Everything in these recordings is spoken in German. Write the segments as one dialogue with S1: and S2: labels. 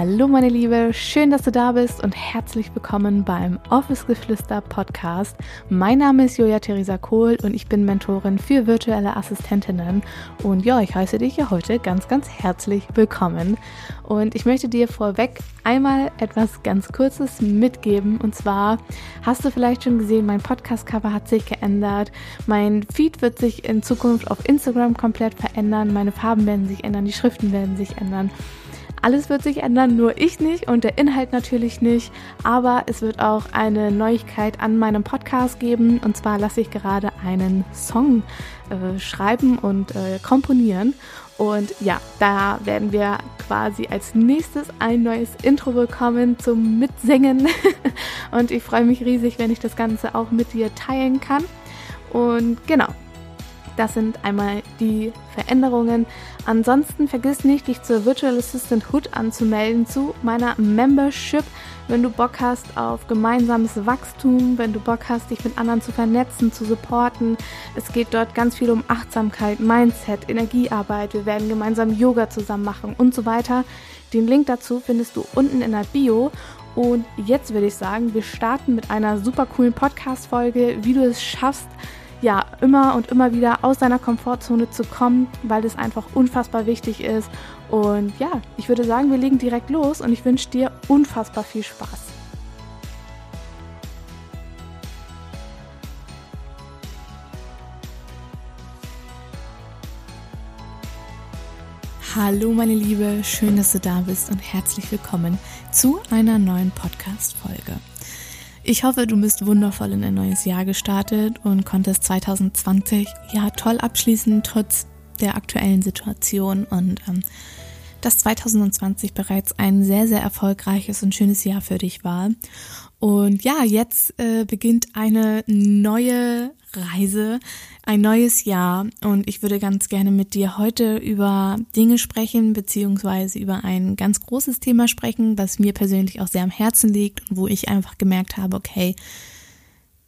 S1: Hallo meine Liebe, schön, dass du da bist und herzlich willkommen beim Office Geflüster Podcast. Mein Name ist Julia Theresa Kohl und ich bin Mentorin für virtuelle Assistentinnen. Und ja, ich heiße dich ja heute ganz, ganz herzlich willkommen. Und ich möchte dir vorweg einmal etwas ganz Kurzes mitgeben. Und zwar hast du vielleicht schon gesehen, mein Podcast-Cover hat sich geändert, mein Feed wird sich in Zukunft auf Instagram komplett verändern, meine Farben werden sich ändern, die Schriften werden sich ändern. Alles wird sich ändern, nur ich nicht und der Inhalt natürlich nicht. Aber es wird auch eine Neuigkeit an meinem Podcast geben. Und zwar lasse ich gerade einen Song äh, schreiben und äh, komponieren. Und ja, da werden wir quasi als nächstes ein neues Intro bekommen zum Mitsingen. und ich freue mich riesig, wenn ich das Ganze auch mit dir teilen kann. Und genau, das sind einmal die Veränderungen. Ansonsten vergiss nicht, dich zur Virtual Assistant Hood anzumelden zu meiner Membership. Wenn du Bock hast auf gemeinsames Wachstum, wenn du Bock hast, dich mit anderen zu vernetzen, zu supporten. Es geht dort ganz viel um Achtsamkeit, Mindset, Energiearbeit. Wir werden gemeinsam Yoga zusammen machen und so weiter. Den Link dazu findest du unten in der Bio. Und jetzt würde ich sagen, wir starten mit einer super coolen Podcast-Folge, wie du es schaffst, ja, immer und immer wieder aus deiner Komfortzone zu kommen, weil das einfach unfassbar wichtig ist. Und ja, ich würde sagen, wir legen direkt los und ich wünsche dir unfassbar viel Spaß. Hallo meine Liebe, schön, dass du da bist und herzlich willkommen zu einer neuen Podcast-Folge. Ich hoffe, du bist wundervoll in ein neues Jahr gestartet und konntest 2020 ja toll abschließen, trotz der aktuellen Situation. Und ähm, dass 2020 bereits ein sehr, sehr erfolgreiches und schönes Jahr für dich war. Und ja, jetzt äh, beginnt eine neue Reise, ein neues Jahr und ich würde ganz gerne mit dir heute über Dinge sprechen, beziehungsweise über ein ganz großes Thema sprechen, was mir persönlich auch sehr am Herzen liegt und wo ich einfach gemerkt habe, okay,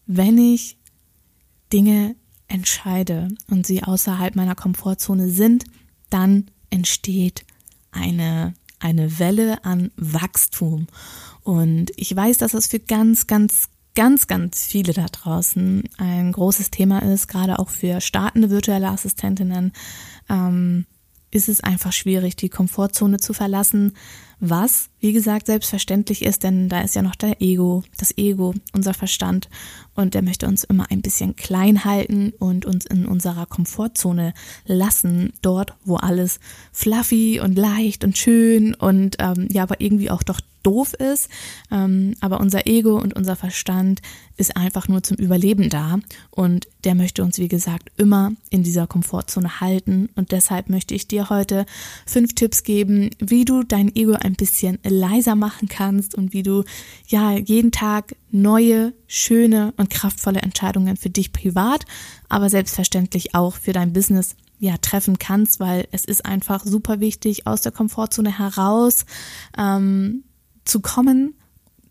S1: wenn ich Dinge entscheide und sie außerhalb meiner Komfortzone sind, dann entsteht eine, eine Welle an Wachstum. Und ich weiß, dass das für ganz, ganz, ganz, ganz viele da draußen ein großes Thema ist, gerade auch für startende virtuelle Assistentinnen, ähm, ist es einfach schwierig, die Komfortzone zu verlassen, was, wie gesagt, selbstverständlich ist, denn da ist ja noch der Ego, das Ego, unser Verstand und der möchte uns immer ein bisschen klein halten und uns in unserer Komfortzone lassen, dort, wo alles fluffy und leicht und schön und ähm, ja, aber irgendwie auch doch doof ist. Ähm, aber unser Ego und unser Verstand ist einfach nur zum Überleben da und der möchte uns, wie gesagt, immer in dieser Komfortzone halten. Und deshalb möchte ich dir heute fünf Tipps geben, wie du dein Ego ein bisschen leiser machen kannst und wie du ja jeden Tag neue, schöne und kraftvolle Entscheidungen für dich privat, aber selbstverständlich auch für dein Business ja treffen kannst, weil es ist einfach super wichtig aus der Komfortzone heraus ähm, zu kommen,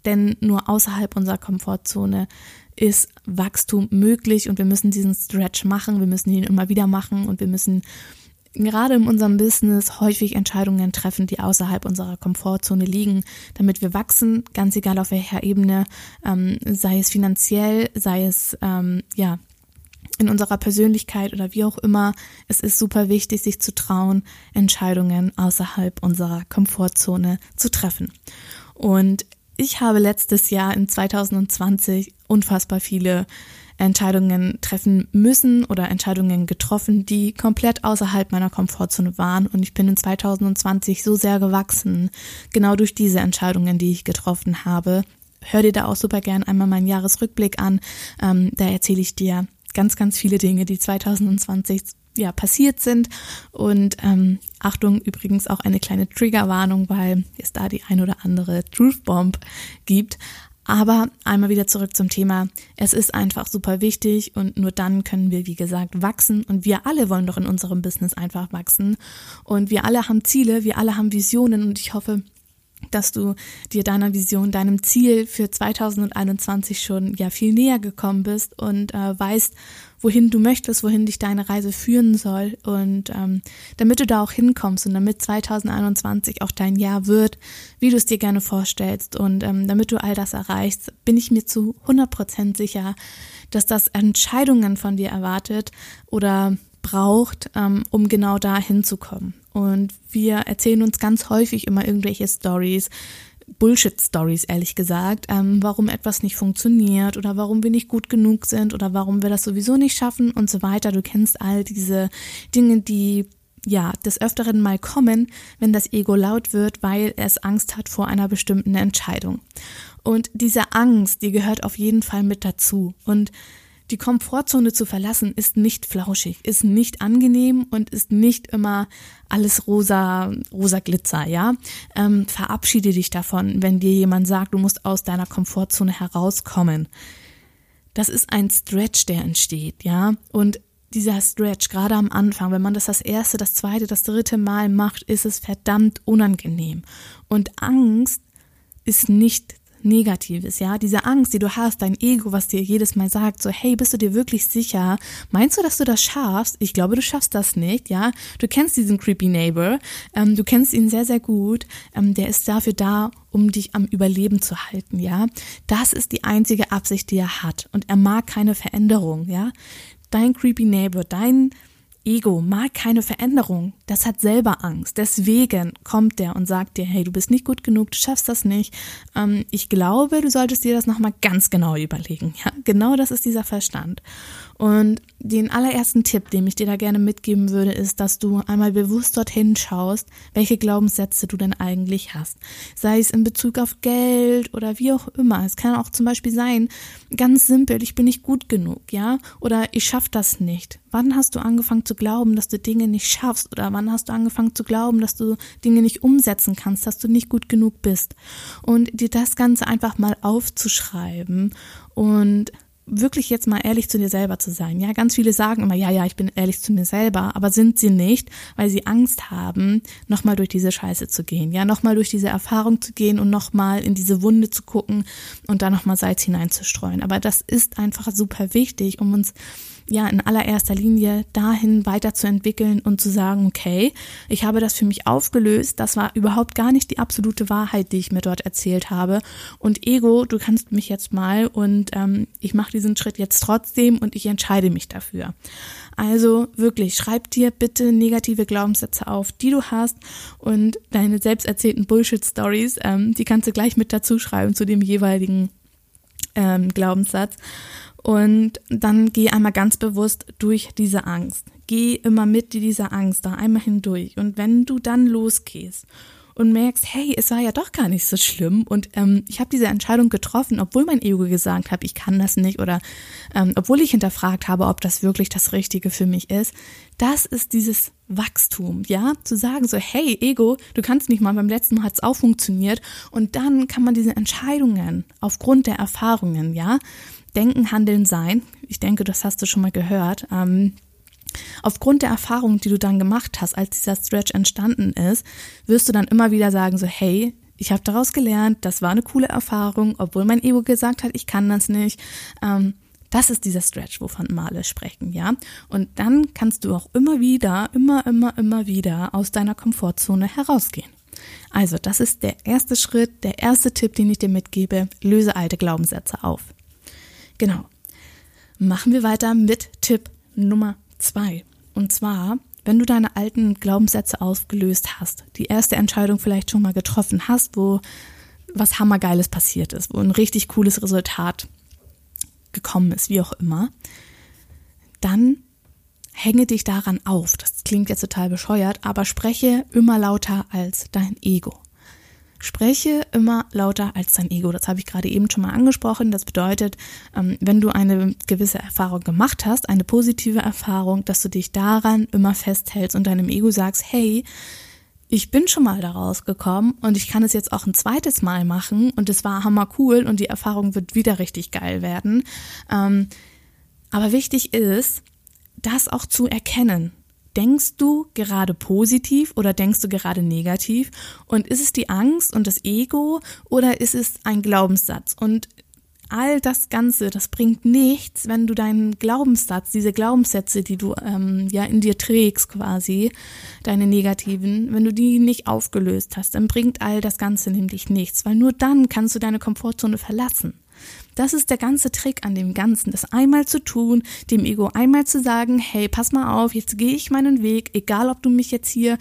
S1: denn nur außerhalb unserer Komfortzone ist Wachstum möglich und wir müssen diesen Stretch machen, wir müssen ihn immer wieder machen und wir müssen gerade in unserem Business häufig Entscheidungen treffen, die außerhalb unserer Komfortzone liegen, damit wir wachsen, ganz egal auf welcher Ebene, ähm, sei es finanziell, sei es ähm, ja in unserer Persönlichkeit oder wie auch immer. Es ist super wichtig, sich zu trauen, Entscheidungen außerhalb unserer Komfortzone zu treffen. Und ich habe letztes Jahr in 2020 unfassbar viele Entscheidungen treffen müssen oder Entscheidungen getroffen, die komplett außerhalb meiner Komfortzone waren. Und ich bin in 2020 so sehr gewachsen, genau durch diese Entscheidungen, die ich getroffen habe. Hör dir da auch super gern einmal meinen Jahresrückblick an. Ähm, da erzähle ich dir ganz, ganz viele Dinge, die 2020 ja passiert sind. Und ähm, Achtung, übrigens auch eine kleine Triggerwarnung, weil es da die ein oder andere Truth Bomb gibt. Aber einmal wieder zurück zum Thema. Es ist einfach super wichtig und nur dann können wir, wie gesagt, wachsen. Und wir alle wollen doch in unserem Business einfach wachsen. Und wir alle haben Ziele, wir alle haben Visionen und ich hoffe, dass du dir deiner Vision, deinem Ziel für 2021 schon ja viel näher gekommen bist und äh, weißt, wohin du möchtest, wohin dich deine Reise führen soll. Und ähm, damit du da auch hinkommst und damit 2021 auch dein Jahr wird, wie du es dir gerne vorstellst. Und ähm, damit du all das erreichst, bin ich mir zu 100% sicher, dass das Entscheidungen von dir erwartet oder braucht, ähm, um genau da hinzukommen. Und wir erzählen uns ganz häufig immer irgendwelche Stories, Bullshit-Stories, ehrlich gesagt, ähm, warum etwas nicht funktioniert oder warum wir nicht gut genug sind oder warum wir das sowieso nicht schaffen und so weiter. Du kennst all diese Dinge, die ja, des Öfteren mal kommen, wenn das Ego laut wird, weil es Angst hat vor einer bestimmten Entscheidung. Und diese Angst, die gehört auf jeden Fall mit dazu. Und die Komfortzone zu verlassen ist nicht flauschig, ist nicht angenehm und ist nicht immer alles rosa, rosa Glitzer, ja. Ähm, verabschiede dich davon, wenn dir jemand sagt, du musst aus deiner Komfortzone herauskommen. Das ist ein Stretch, der entsteht, ja. Und dieser Stretch, gerade am Anfang, wenn man das das erste, das zweite, das dritte Mal macht, ist es verdammt unangenehm. Und Angst ist nicht Negatives, ja, diese Angst, die du hast, dein Ego, was dir jedes Mal sagt, so, hey, bist du dir wirklich sicher? Meinst du, dass du das schaffst? Ich glaube, du schaffst das nicht, ja. Du kennst diesen creepy Neighbor, ähm, du kennst ihn sehr, sehr gut. Ähm, der ist dafür da, um dich am Überleben zu halten, ja. Das ist die einzige Absicht, die er hat. Und er mag keine Veränderung, ja. Dein creepy Neighbor, dein Ego mag keine Veränderung, das hat selber Angst. Deswegen kommt der und sagt dir, hey, du bist nicht gut genug, du schaffst das nicht. Ähm, ich glaube, du solltest dir das nochmal ganz genau überlegen. Ja, genau das ist dieser Verstand. Und den allerersten Tipp, den ich dir da gerne mitgeben würde, ist, dass du einmal bewusst dorthin schaust, welche Glaubenssätze du denn eigentlich hast. Sei es in Bezug auf Geld oder wie auch immer. Es kann auch zum Beispiel sein, ganz simpel, ich bin nicht gut genug, ja? Oder ich schaff das nicht. Wann hast du angefangen zu glauben, dass du Dinge nicht schaffst? Oder wann hast du angefangen zu glauben, dass du Dinge nicht umsetzen kannst, dass du nicht gut genug bist? Und dir das Ganze einfach mal aufzuschreiben und wirklich jetzt mal ehrlich zu dir selber zu sein. Ja, ganz viele sagen immer, ja, ja, ich bin ehrlich zu mir selber, aber sind sie nicht, weil sie Angst haben, nochmal durch diese Scheiße zu gehen. Ja, nochmal durch diese Erfahrung zu gehen und nochmal in diese Wunde zu gucken und da nochmal Salz hineinzustreuen. Aber das ist einfach super wichtig, um uns ja in allererster Linie dahin weiterzuentwickeln und zu sagen, okay, ich habe das für mich aufgelöst, das war überhaupt gar nicht die absolute Wahrheit, die ich mir dort erzählt habe. Und Ego, du kannst mich jetzt mal und ähm, ich mache diesen Schritt jetzt trotzdem und ich entscheide mich dafür. Also wirklich, schreib dir bitte negative Glaubenssätze auf, die du hast und deine selbst erzählten Bullshit-Stories, ähm, die kannst du gleich mit dazu schreiben zu dem jeweiligen ähm, Glaubenssatz. Und dann geh einmal ganz bewusst durch diese Angst. Geh immer mit dieser Angst da einmal hindurch. Und wenn du dann losgehst und merkst, hey, es war ja doch gar nicht so schlimm und ähm, ich habe diese Entscheidung getroffen, obwohl mein Ego gesagt hat, ich kann das nicht oder ähm, obwohl ich hinterfragt habe, ob das wirklich das Richtige für mich ist. Das ist dieses Wachstum, ja, zu sagen so, hey, Ego, du kannst nicht mal, beim letzten Mal hat es auch funktioniert und dann kann man diese Entscheidungen aufgrund der Erfahrungen, ja, Denken, Handeln, Sein. Ich denke, das hast du schon mal gehört. Ähm, aufgrund der Erfahrung, die du dann gemacht hast, als dieser Stretch entstanden ist, wirst du dann immer wieder sagen, so, hey, ich habe daraus gelernt, das war eine coole Erfahrung, obwohl mein Ego gesagt hat, ich kann das nicht. Ähm, das ist dieser Stretch, wovon Male sprechen, ja. Und dann kannst du auch immer wieder, immer, immer, immer wieder aus deiner Komfortzone herausgehen. Also, das ist der erste Schritt, der erste Tipp, den ich dir mitgebe. Löse alte Glaubenssätze auf. Genau. Machen wir weiter mit Tipp Nummer zwei. Und zwar, wenn du deine alten Glaubenssätze aufgelöst hast, die erste Entscheidung vielleicht schon mal getroffen hast, wo was hammergeiles passiert ist, wo ein richtig cooles Resultat gekommen ist, wie auch immer, dann hänge dich daran auf. Das klingt jetzt total bescheuert, aber spreche immer lauter als dein Ego. Spreche immer lauter als dein Ego. Das habe ich gerade eben schon mal angesprochen. Das bedeutet, ähm, wenn du eine gewisse Erfahrung gemacht hast, eine positive Erfahrung, dass du dich daran immer festhältst und deinem Ego sagst, hey, ich bin schon mal da rausgekommen und ich kann es jetzt auch ein zweites Mal machen und es war hammer cool und die Erfahrung wird wieder richtig geil werden. Ähm, aber wichtig ist, das auch zu erkennen denkst du gerade positiv oder denkst du gerade negativ? Und ist es die Angst und das Ego oder ist es ein Glaubenssatz? Und all das Ganze, das bringt nichts, wenn du deinen Glaubenssatz, diese Glaubenssätze, die du ähm, ja in dir trägst quasi, deine negativen, wenn du die nicht aufgelöst hast, dann bringt all das Ganze nämlich nichts, weil nur dann kannst du deine Komfortzone verlassen. Das ist der ganze Trick an dem Ganzen, das einmal zu tun, dem Ego einmal zu sagen, hey, pass mal auf, jetzt gehe ich meinen Weg, egal ob du mich jetzt hier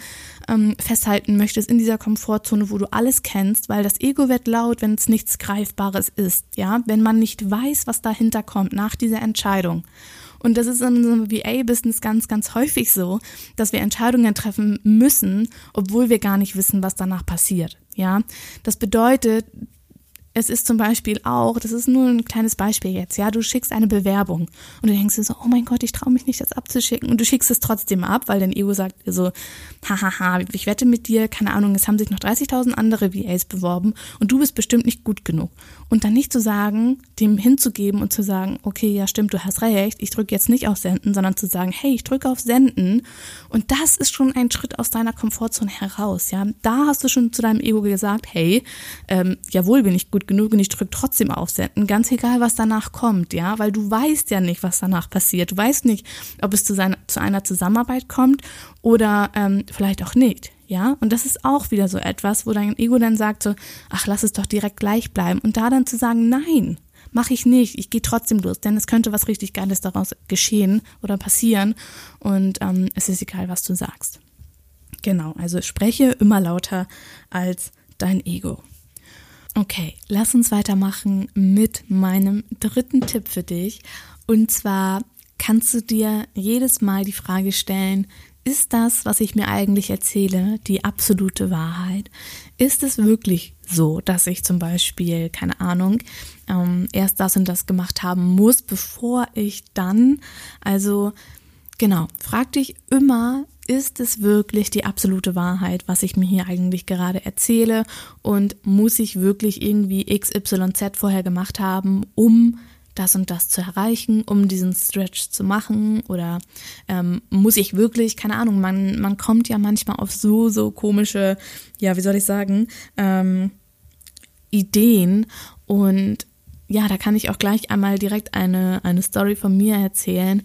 S1: ähm, festhalten möchtest in dieser Komfortzone, wo du alles kennst, weil das Ego wird laut, wenn es nichts Greifbares ist, ja, wenn man nicht weiß, was dahinter kommt nach dieser Entscheidung. Und das ist in unserem VA-Business ganz, ganz häufig so, dass wir Entscheidungen treffen müssen, obwohl wir gar nicht wissen, was danach passiert. Ja, das bedeutet, es ist zum Beispiel auch, das ist nur ein kleines Beispiel jetzt, ja, du schickst eine Bewerbung und du denkst dir so, oh mein Gott, ich traue mich nicht, das abzuschicken und du schickst es trotzdem ab, weil dein Ego sagt dir so, hahaha, ich wette mit dir, keine Ahnung, es haben sich noch 30.000 andere VAs beworben und du bist bestimmt nicht gut genug. Und dann nicht zu sagen, dem hinzugeben und zu sagen, okay, ja stimmt, du hast recht, ich drücke jetzt nicht auf Senden, sondern zu sagen, hey, ich drücke auf Senden und das ist schon ein Schritt aus deiner Komfortzone heraus, ja. Da hast du schon zu deinem Ego gesagt, hey, ähm, jawohl bin ich gut gut genug und ich drücke trotzdem auf Senden, ganz egal, was danach kommt, ja, weil du weißt ja nicht, was danach passiert. Du weißt nicht, ob es zu, seiner, zu einer Zusammenarbeit kommt oder ähm, vielleicht auch nicht. Ja, und das ist auch wieder so etwas, wo dein Ego dann sagt so, ach, lass es doch direkt gleich bleiben. Und da dann zu sagen, nein, mache ich nicht, ich gehe trotzdem los, denn es könnte was richtig Geiles daraus geschehen oder passieren und ähm, es ist egal, was du sagst. Genau, also spreche immer lauter als dein Ego. Okay, lass uns weitermachen mit meinem dritten Tipp für dich. Und zwar kannst du dir jedes Mal die Frage stellen, ist das, was ich mir eigentlich erzähle, die absolute Wahrheit? Ist es wirklich so, dass ich zum Beispiel, keine Ahnung, ähm, erst das und das gemacht haben muss, bevor ich dann, also genau, frag dich immer, ist es wirklich die absolute Wahrheit, was ich mir hier eigentlich gerade erzähle? Und muss ich wirklich irgendwie XYZ vorher gemacht haben, um das und das zu erreichen, um diesen Stretch zu machen? Oder ähm, muss ich wirklich, keine Ahnung, man, man kommt ja manchmal auf so, so komische, ja, wie soll ich sagen, ähm, Ideen und ja, da kann ich auch gleich einmal direkt eine, eine Story von mir erzählen.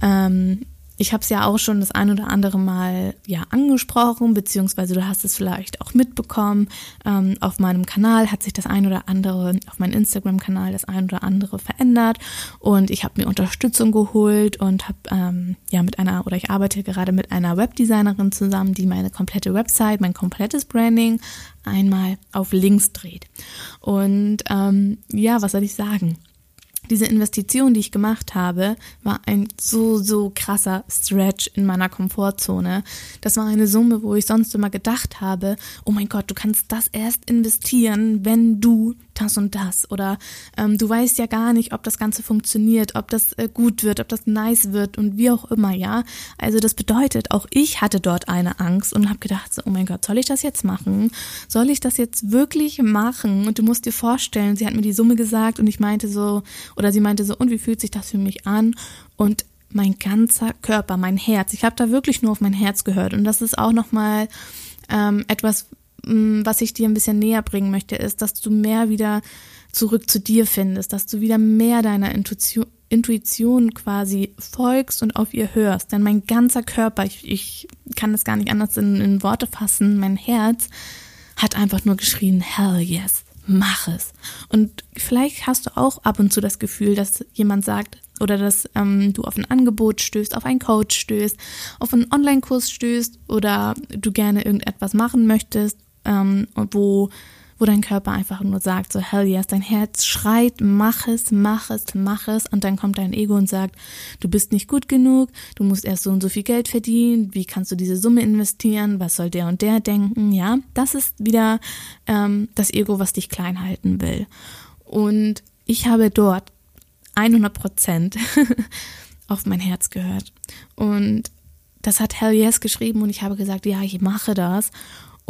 S1: Ähm, ich habe es ja auch schon das ein oder andere Mal ja angesprochen, beziehungsweise du hast es vielleicht auch mitbekommen. Ähm, auf meinem Kanal hat sich das ein oder andere, auf meinem Instagram-Kanal das ein oder andere verändert und ich habe mir Unterstützung geholt und habe ähm, ja mit einer oder ich arbeite gerade mit einer Webdesignerin zusammen, die meine komplette Website, mein komplettes Branding einmal auf links dreht. Und ähm, ja, was soll ich sagen? Diese Investition, die ich gemacht habe, war ein so, so krasser Stretch in meiner Komfortzone. Das war eine Summe, wo ich sonst immer gedacht habe, oh mein Gott, du kannst das erst investieren, wenn du das und das. Oder ähm, du weißt ja gar nicht, ob das Ganze funktioniert, ob das äh, gut wird, ob das nice wird und wie auch immer, ja. Also das bedeutet, auch ich hatte dort eine Angst und habe gedacht, so, oh mein Gott, soll ich das jetzt machen? Soll ich das jetzt wirklich machen? Und du musst dir vorstellen, sie hat mir die Summe gesagt und ich meinte so, oder sie meinte so, und wie fühlt sich das für mich an? Und mein ganzer Körper, mein Herz, ich habe da wirklich nur auf mein Herz gehört und das ist auch nochmal ähm, etwas, was ich dir ein bisschen näher bringen möchte, ist, dass du mehr wieder zurück zu dir findest, dass du wieder mehr deiner Intuition, Intuition quasi folgst und auf ihr hörst. Denn mein ganzer Körper, ich, ich kann das gar nicht anders in, in Worte fassen, mein Herz hat einfach nur geschrien, hell yes, mach es. Und vielleicht hast du auch ab und zu das Gefühl, dass jemand sagt, oder dass ähm, du auf ein Angebot stößt, auf einen Coach stößt, auf einen Online-Kurs stößt oder du gerne irgendetwas machen möchtest ähm, wo, wo dein Körper einfach nur sagt, so hell yes, dein Herz schreit, mach es, mach es, mach es und dann kommt dein Ego und sagt, du bist nicht gut genug, du musst erst so und so viel Geld verdienen, wie kannst du diese Summe investieren, was soll der und der denken, ja, das ist wieder ähm, das Ego, was dich klein halten will. Und ich habe dort 100 Prozent auf mein Herz gehört und das hat Hell Yes geschrieben und ich habe gesagt, ja, ich mache das.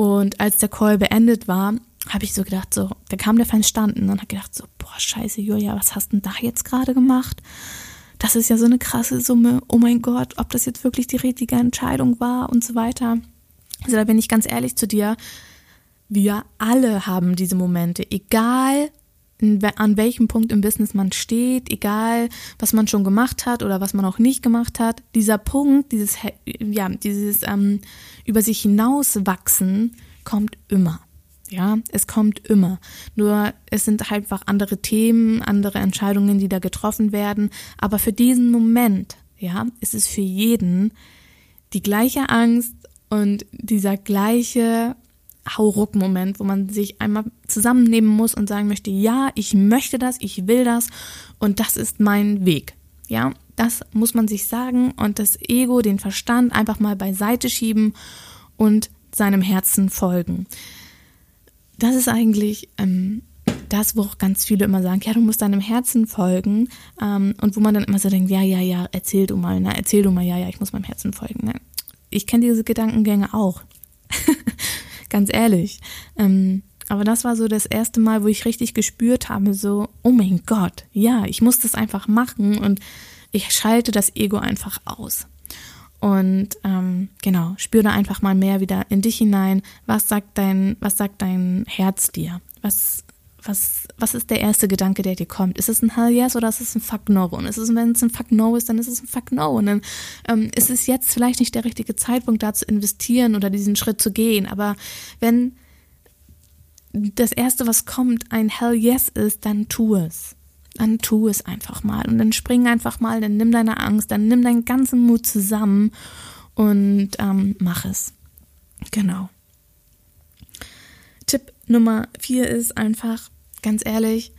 S1: Und als der Call beendet war, habe ich so gedacht, so, da kam der Verstand und hat gedacht, so, boah, scheiße, Julia, was hast denn da jetzt gerade gemacht? das ist ja so eine krasse Summe, oh mein Gott, ob das jetzt wirklich die richtige Entscheidung war und so weiter. Also da bin ich ganz ehrlich zu dir, wir alle haben diese Momente, egal an welchem Punkt im Business man steht, egal was man schon gemacht hat oder was man auch nicht gemacht hat, dieser Punkt, dieses, ja, dieses ähm, über sich hinauswachsen kommt immer. Ja, es kommt immer. Nur es sind halt einfach andere Themen, andere Entscheidungen, die da getroffen werden. Aber für diesen Moment, ja, ist es für jeden die gleiche Angst und dieser gleiche Hauruck-Moment, wo man sich einmal zusammennehmen muss und sagen möchte, ja, ich möchte das, ich will das und das ist mein Weg. Ja, das muss man sich sagen und das Ego, den Verstand einfach mal beiseite schieben und seinem Herzen folgen. Das ist eigentlich ähm, das, wo auch ganz viele immer sagen, ja, du musst deinem Herzen folgen ähm, und wo man dann immer so denkt, ja, ja, ja, erzähl du mal, na, erzähl du mal, ja, ja, ich muss meinem Herzen folgen. Ne? Ich kenne diese Gedankengänge auch. Ganz ehrlich. Ähm, aber das war so das erste Mal, wo ich richtig gespürt habe, so, oh mein Gott, ja, ich muss das einfach machen und ich schalte das Ego einfach aus. Und ähm, genau, spüre einfach mal mehr wieder in dich hinein. Was sagt dein, was sagt dein Herz dir? Was was, was ist der erste Gedanke, der dir kommt? Ist es ein Hell Yes oder ist es ein Fuck No? Und ist es, wenn es ein Fuck No ist, dann ist es ein Fuck No. Und dann ähm, ist es jetzt vielleicht nicht der richtige Zeitpunkt, da zu investieren oder diesen Schritt zu gehen. Aber wenn das erste, was kommt, ein Hell Yes ist, dann tu es. Dann tu es einfach mal. Und dann spring einfach mal, dann nimm deine Angst, dann nimm deinen ganzen Mut zusammen und ähm, mach es. Genau. Nummer vier ist einfach, ganz ehrlich,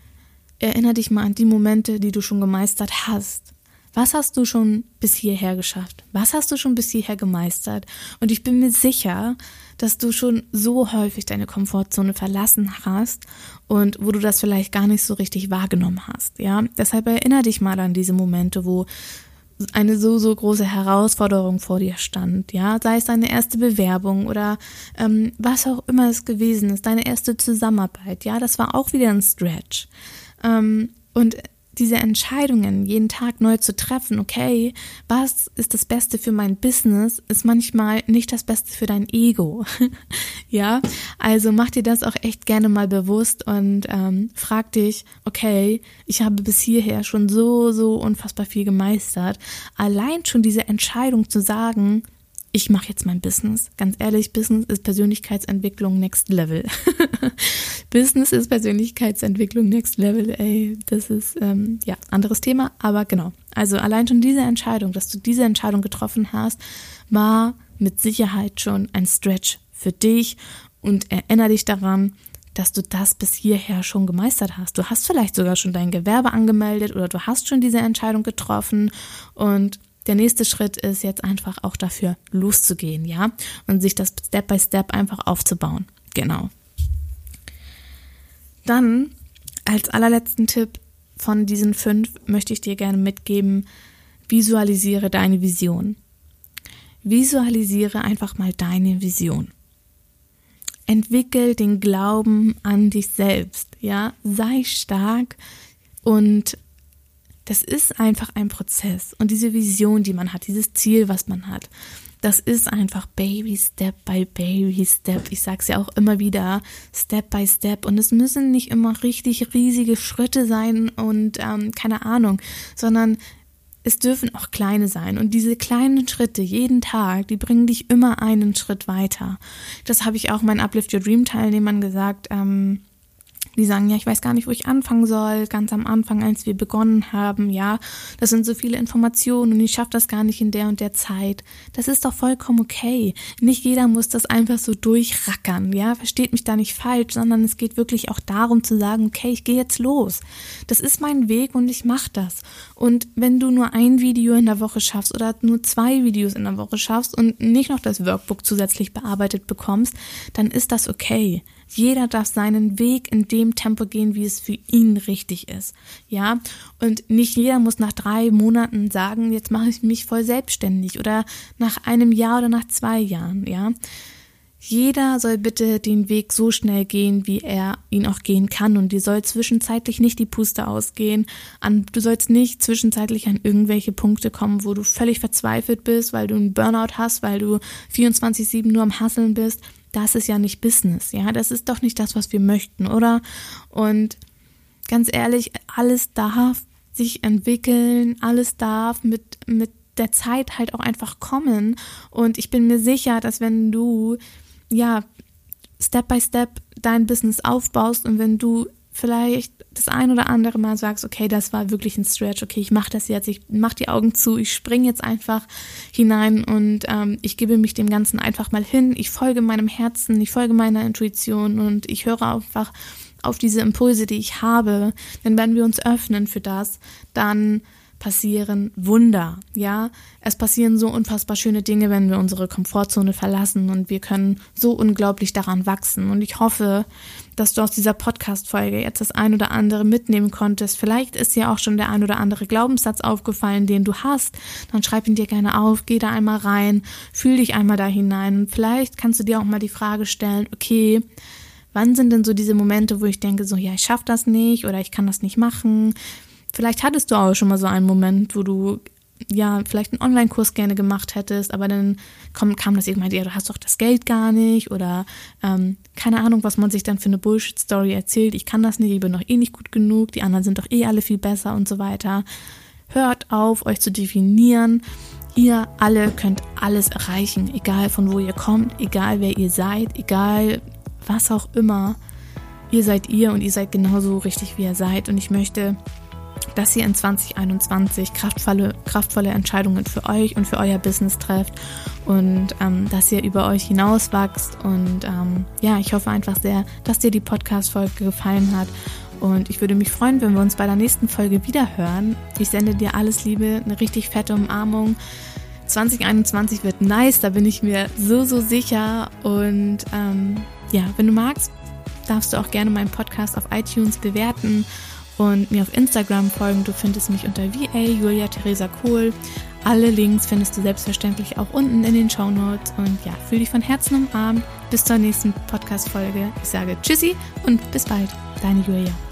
S1: erinnere dich mal an die Momente, die du schon gemeistert hast. Was hast du schon bis hierher geschafft? Was hast du schon bis hierher gemeistert? Und ich bin mir sicher, dass du schon so häufig deine Komfortzone verlassen hast und wo du das vielleicht gar nicht so richtig wahrgenommen hast. Ja, deshalb erinnere dich mal an diese Momente, wo eine so, so große Herausforderung vor dir stand, ja, sei es deine erste Bewerbung oder ähm, was auch immer es gewesen ist, deine erste Zusammenarbeit, ja, das war auch wieder ein Stretch. Ähm, und diese Entscheidungen jeden Tag neu zu treffen, okay, was ist das Beste für mein Business, ist manchmal nicht das Beste für dein Ego. ja, also mach dir das auch echt gerne mal bewusst und ähm, frag dich, okay, ich habe bis hierher schon so, so unfassbar viel gemeistert. Allein schon diese Entscheidung zu sagen, ich mache jetzt mein Business. Ganz ehrlich, Business ist Persönlichkeitsentwicklung Next Level. Business ist Persönlichkeitsentwicklung Next Level. Ey, das ist ähm, ja anderes Thema, aber genau. Also allein schon diese Entscheidung, dass du diese Entscheidung getroffen hast, war mit Sicherheit schon ein Stretch für dich und erinnere dich daran, dass du das bis hierher schon gemeistert hast. Du hast vielleicht sogar schon dein Gewerbe angemeldet oder du hast schon diese Entscheidung getroffen und der nächste Schritt ist jetzt einfach auch dafür loszugehen, ja, und sich das Step by Step einfach aufzubauen. Genau. Dann als allerletzten Tipp von diesen fünf möchte ich dir gerne mitgeben, visualisiere deine Vision. Visualisiere einfach mal deine Vision. Entwickel den Glauben an dich selbst, ja, sei stark und das ist einfach ein Prozess. Und diese Vision, die man hat, dieses Ziel, was man hat, das ist einfach Baby Step by Baby Step. Ich sage es ja auch immer wieder, Step by Step. Und es müssen nicht immer richtig riesige Schritte sein und ähm, keine Ahnung, sondern es dürfen auch kleine sein. Und diese kleinen Schritte jeden Tag, die bringen dich immer einen Schritt weiter. Das habe ich auch meinen Uplift Your Dream Teilnehmern gesagt. Ähm, die sagen, ja, ich weiß gar nicht, wo ich anfangen soll, ganz am Anfang, als wir begonnen haben, ja, das sind so viele Informationen und ich schaffe das gar nicht in der und der Zeit. Das ist doch vollkommen okay. Nicht jeder muss das einfach so durchrackern, ja, versteht mich da nicht falsch, sondern es geht wirklich auch darum zu sagen, okay, ich gehe jetzt los. Das ist mein Weg und ich mache das. Und wenn du nur ein Video in der Woche schaffst oder nur zwei Videos in der Woche schaffst und nicht noch das Workbook zusätzlich bearbeitet bekommst, dann ist das okay. Jeder darf seinen Weg in dem Tempo gehen, wie es für ihn richtig ist. Ja, und nicht jeder muss nach drei Monaten sagen, jetzt mache ich mich voll selbstständig oder nach einem Jahr oder nach zwei Jahren. Ja, Jeder soll bitte den Weg so schnell gehen, wie er ihn auch gehen kann. Und dir soll zwischenzeitlich nicht die Puste ausgehen. Du sollst nicht zwischenzeitlich an irgendwelche Punkte kommen, wo du völlig verzweifelt bist, weil du einen Burnout hast, weil du 24-7 nur am Hasseln bist. Das ist ja nicht Business, ja. Das ist doch nicht das, was wir möchten, oder? Und ganz ehrlich, alles darf sich entwickeln, alles darf mit, mit der Zeit halt auch einfach kommen. Und ich bin mir sicher, dass wenn du ja, Step by Step dein Business aufbaust und wenn du vielleicht das ein oder andere Mal sagst, okay, das war wirklich ein Stretch, okay, ich mache das jetzt, ich mache die Augen zu, ich springe jetzt einfach hinein und ähm, ich gebe mich dem Ganzen einfach mal hin, ich folge meinem Herzen, ich folge meiner Intuition und ich höre einfach auf diese Impulse, die ich habe. Denn wenn wir uns öffnen für das, dann passieren Wunder, ja. Es passieren so unfassbar schöne Dinge, wenn wir unsere Komfortzone verlassen und wir können so unglaublich daran wachsen. Und ich hoffe, dass du aus dieser Podcast-Folge jetzt das ein oder andere mitnehmen konntest. Vielleicht ist dir auch schon der ein oder andere Glaubenssatz aufgefallen, den du hast. Dann schreib ihn dir gerne auf, geh da einmal rein, fühl dich einmal da hinein. Und vielleicht kannst du dir auch mal die Frage stellen, okay, wann sind denn so diese Momente, wo ich denke, so, ja, ich schaffe das nicht oder ich kann das nicht machen? Vielleicht hattest du auch schon mal so einen Moment, wo du ja vielleicht einen Online-Kurs gerne gemacht hättest, aber dann kam, kam das irgendwann, ja, du hast doch das Geld gar nicht oder ähm, keine Ahnung, was man sich dann für eine Bullshit-Story erzählt. Ich kann das nicht, ich bin doch eh nicht gut genug, die anderen sind doch eh alle viel besser und so weiter. Hört auf, euch zu definieren. Ihr alle könnt alles erreichen, egal von wo ihr kommt, egal wer ihr seid, egal was auch immer. Ihr seid ihr und ihr seid genauso richtig, wie ihr seid. Und ich möchte dass ihr in 2021 kraftvolle, kraftvolle Entscheidungen für euch und für euer Business trefft und ähm, dass ihr über euch hinauswachst. Und ähm, ja, ich hoffe einfach sehr, dass dir die Podcast-Folge gefallen hat. Und ich würde mich freuen, wenn wir uns bei der nächsten Folge wieder hören. Ich sende dir alles Liebe, eine richtig fette Umarmung. 2021 wird nice, da bin ich mir so, so sicher. Und ähm, ja, wenn du magst, darfst du auch gerne meinen Podcast auf iTunes bewerten und mir auf Instagram folgen. Du findest mich unter VA Julia Theresa Kohl. Alle Links findest du selbstverständlich auch unten in den Show Notes. Und ja, fühl dich von Herzen umarmt. Bis zur nächsten Podcast-Folge. Ich sage Tschüssi und bis bald. Deine Julia.